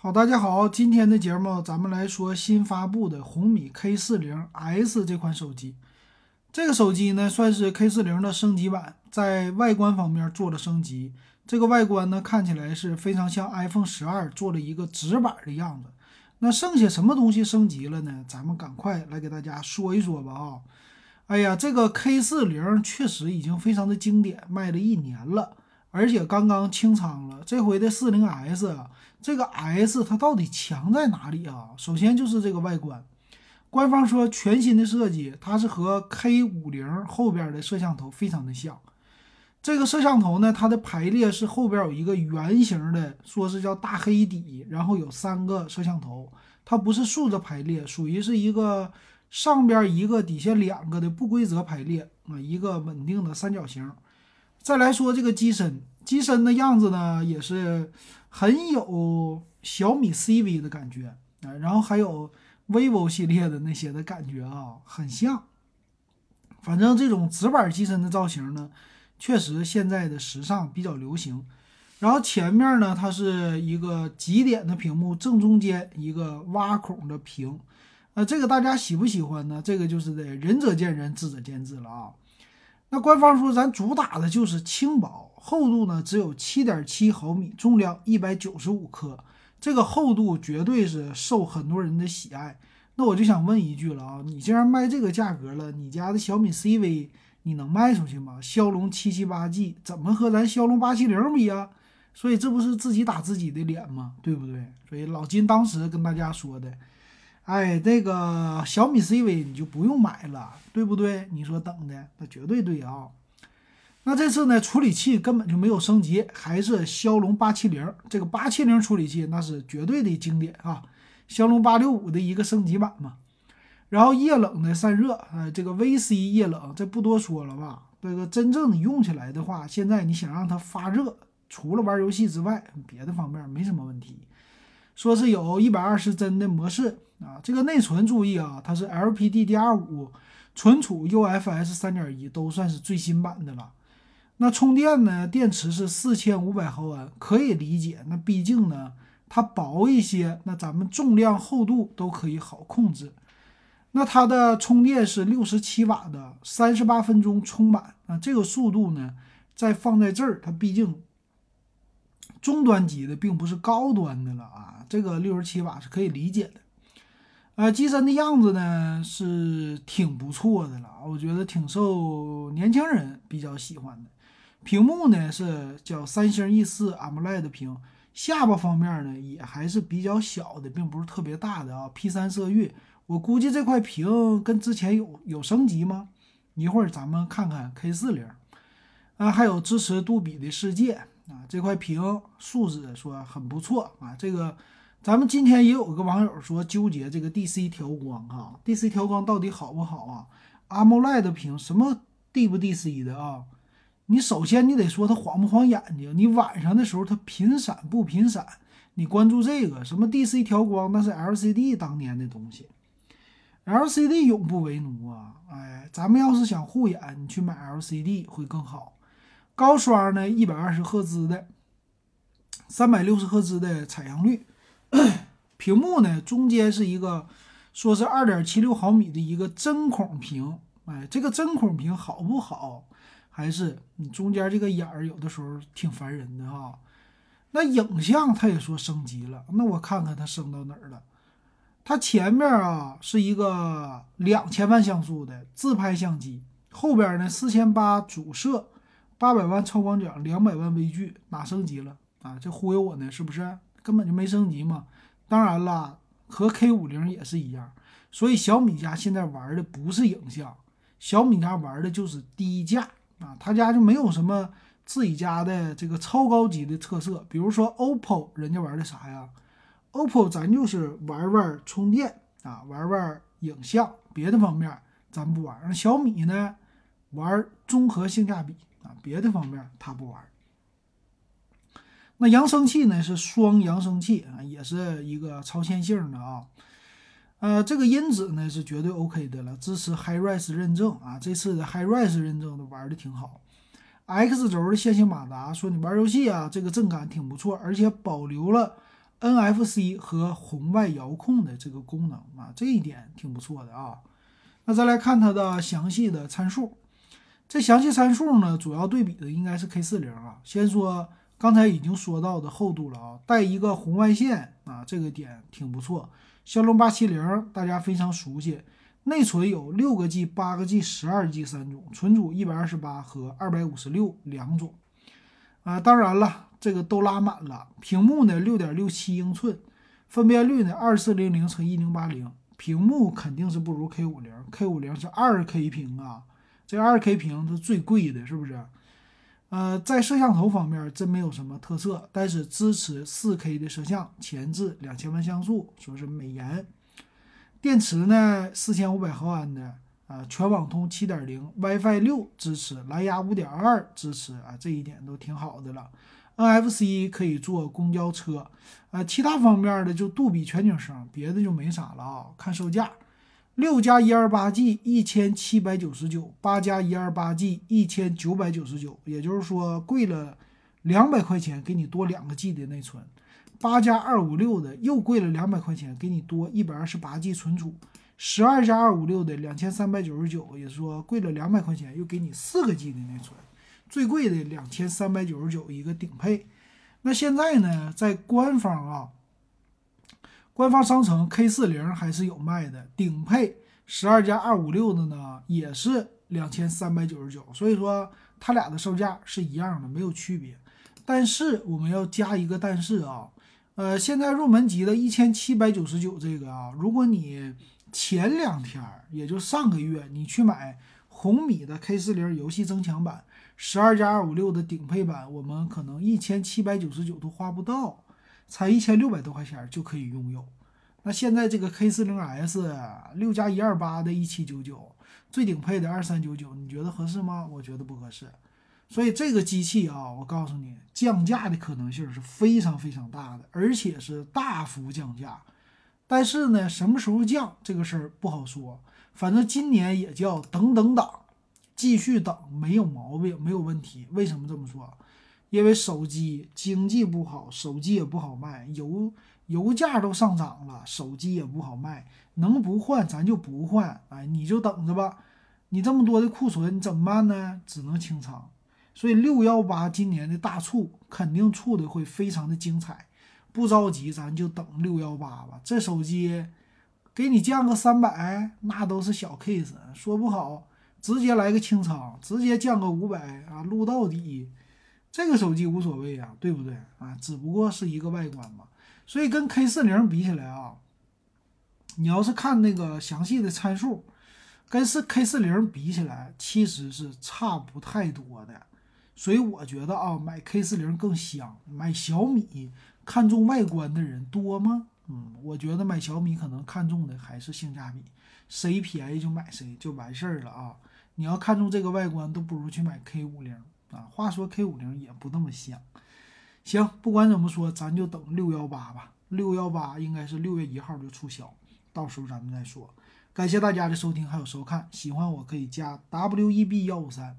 好，大家好，今天的节目咱们来说新发布的红米 K 四零 S 这款手机。这个手机呢，算是 K 四零的升级版，在外观方面做了升级。这个外观呢，看起来是非常像 iPhone 十二做了一个直板的样子。那剩下什么东西升级了呢？咱们赶快来给大家说一说吧啊！哎呀，这个 K 四零确实已经非常的经典，卖了一年了。而且刚刚清仓了，这回的四零 S，这个 S 它到底强在哪里啊？首先就是这个外观，官方说全新的设计，它是和 K 五零后边的摄像头非常的像。这个摄像头呢，它的排列是后边有一个圆形的，说是叫大黑底，然后有三个摄像头，它不是竖着排列，属于是一个上边一个底下两个的不规则排列啊，一个稳定的三角形。再来说这个机身，机身的样子呢，也是很有小米 CV 的感觉啊，然后还有 vivo 系列的那些的感觉啊，很像。反正这种直板机身的造型呢，确实现在的时尚比较流行。然后前面呢，它是一个极点的屏幕，正中间一个挖孔的屏，呃，这个大家喜不喜欢呢？这个就是得仁者见仁，智者见智了啊。那官方说，咱主打的就是轻薄，厚度呢只有七点七毫米，重量一百九十五克，这个厚度绝对是受很多人的喜爱。那我就想问一句了啊，你既然卖这个价格了，你家的小米 CV 你能卖出去吗？骁龙七七八 G 怎么和咱骁龙八七零比啊？所以这不是自己打自己的脸吗？对不对？所以老金当时跟大家说的。哎，这个小米 CV 你就不用买了，对不对？你说等的那绝对对啊。那这次呢，处理器根本就没有升级，还是骁龙八七零。这个八七零处理器那是绝对的经典啊，骁龙八六五的一个升级版嘛。然后液冷的散热，呃，这个 VC 液冷，这不多说了吧？这个真正你用起来的话，现在你想让它发热，除了玩游戏之外，别的方面没什么问题。说是有一百二十帧的模式。啊，这个内存注意啊，它是 LPDDR5，存储 UFS 三点一，都算是最新版的了。那充电呢？电池是四千五百毫安，可以理解。那毕竟呢，它薄一些，那咱们重量厚度都可以好控制。那它的充电是六十七瓦的，三十八分钟充满。啊，这个速度呢，再放在这儿，它毕竟中端级的，并不是高端的了啊。这个六十七瓦是可以理解的。呃，机身的样子呢是挺不错的了，我觉得挺受年轻人比较喜欢的。屏幕呢是叫三星 E 四 AMOLED 屏，下巴方面呢也还是比较小的，并不是特别大的啊。P 三色域，我估计这块屏跟之前有有升级吗？一会儿咱们看看 K 四零啊，还有支持杜比的世界啊，这块屏素质说很不错啊，这个。咱们今天也有个网友说纠结这个 DC 调光啊，DC 调光到底好不好啊？AMOLED 屏什么 D 不 DC 的啊？你首先你得说它晃不晃眼睛，你晚上的时候它频闪不频闪？你关注这个什么 DC 调光，那是 LCD 当年的东西，LCD 永不为奴啊！哎，咱们要是想护眼，你去买 LCD 会更好。高刷呢，一百二十赫兹的，三百六十赫兹的采样率。屏幕呢，中间是一个说是二点七六毫米的一个针孔屏，哎，这个针孔屏好不好？还是你中间这个眼儿有的时候挺烦人的哈。那影像它也说升级了，那我看看它升到哪儿了。它前面啊是一个两千万像素的自拍相机，后边呢四千八主摄，八百万超广角，两百万微距，哪升级了啊？这忽悠我呢是不是？根本就没升级嘛，当然了，和 K 五零也是一样，所以小米家现在玩的不是影像，小米家玩的就是低价。啊，他家就没有什么自己家的这个超高级的特色，比如说 OPPO，人家玩的啥呀？OPPO 咱就是玩玩充电。啊，玩玩影像，别的方面咱不玩。小米呢，玩综合性价比。啊，别的方面他不玩。那扬声器呢是双扬声器啊，也是一个超线性的啊，呃，这个音质呢是绝对 OK 的了，支持 HiRes 认证啊，这次的 HiRes 认证的玩的挺好。X 轴的线性马达，说你玩游戏啊，这个震感挺不错，而且保留了 NFC 和红外遥控的这个功能啊，这一点挺不错的啊。那再来看它的详细的参数，这详细参数呢，主要对比的应该是 K 四零啊。先说刚才已经说到的厚度了啊，带一个红外线啊，这个点挺不错。骁龙八七零大家非常熟悉，内存有六个 G、八个 G、十二 G 三种，存储一百二十八和二百五十六两种啊。当然了。这个都拉满了，屏幕呢六点六七英寸，分辨率呢二四零零乘一零八零，屏幕肯定是不如 K 五零，K 五零是二 K 屏啊，这二 K 屏是最贵的，是不是？呃，在摄像头方面真没有什么特色，但是支持四 K 的摄像，前置两千万像素，说是美颜。电池呢四千五百毫安的。啊，全网通七点零，WiFi 六支持，蓝牙五点二支持啊，这一点都挺好的了。NFC 可以坐公交车，呃，其他方面的就杜比全景声，别的就没啥了啊。看售价，六加一二八 G 一千七百九十九，八加一二八 G 一千九百九十九，也就是说贵了两百块钱，给你多两个 G 的内存。八加二五六的又贵了两百块钱，给你多一百二十八 G 存储。十二加二五六的两千三百九十九，也是说贵了两百块钱，又给你四个 G 的内存，最贵的两千三百九十九一个顶配。那现在呢，在官方啊，官方商城 K 四零还是有卖的，顶配十二加二五六的呢，也是两千三百九十九，所以说它俩的售价是一样的，没有区别。但是我们要加一个但是啊，呃，现在入门级的一千七百九十九这个啊，如果你前两天，也就上个月，你去买红米的 K 四零游戏增强版，十二加二五六的顶配版，我们可能一千七百九十九都花不到，才一千六百多块钱就可以拥有。那现在这个 K 四零 S 六加一二八的一七九九，最顶配的二三九九，你觉得合适吗？我觉得不合适。所以这个机器啊，我告诉你，降价的可能性是非常非常大的，而且是大幅降价。但是呢，什么时候降这个事儿不好说。反正今年也叫等等等，继续等没有毛病，没有问题。为什么这么说？因为手机经济不好，手机也不好卖，油油价都上涨了，手机也不好卖。能不换咱就不换，哎，你就等着吧。你这么多的库存怎么办呢？只能清仓。所以六幺八今年的大促肯定促的会非常的精彩。不着急，咱就等六幺八吧。这手机给你降个三百，那都是小 case。说不好，直接来个清仓，直接降个五百啊，撸到底。这个手机无所谓啊，对不对啊？只不过是一个外观嘛。所以跟 K 四零比起来啊，你要是看那个详细的参数，跟是 K 四零比起来，其实是差不太多的。所以我觉得啊，买 K 四零更香，买小米。看重外观的人多吗？嗯，我觉得买小米可能看重的还是性价比，谁便宜就买谁就完事儿了啊！你要看中这个外观，都不如去买 K 五零啊。话说 K 五零也不那么香。行，不管怎么说，咱就等六幺八吧。六幺八应该是六月一号就促销，到时候咱们再说。感谢大家的收听还有收看，喜欢我可以加 W E B 幺五三。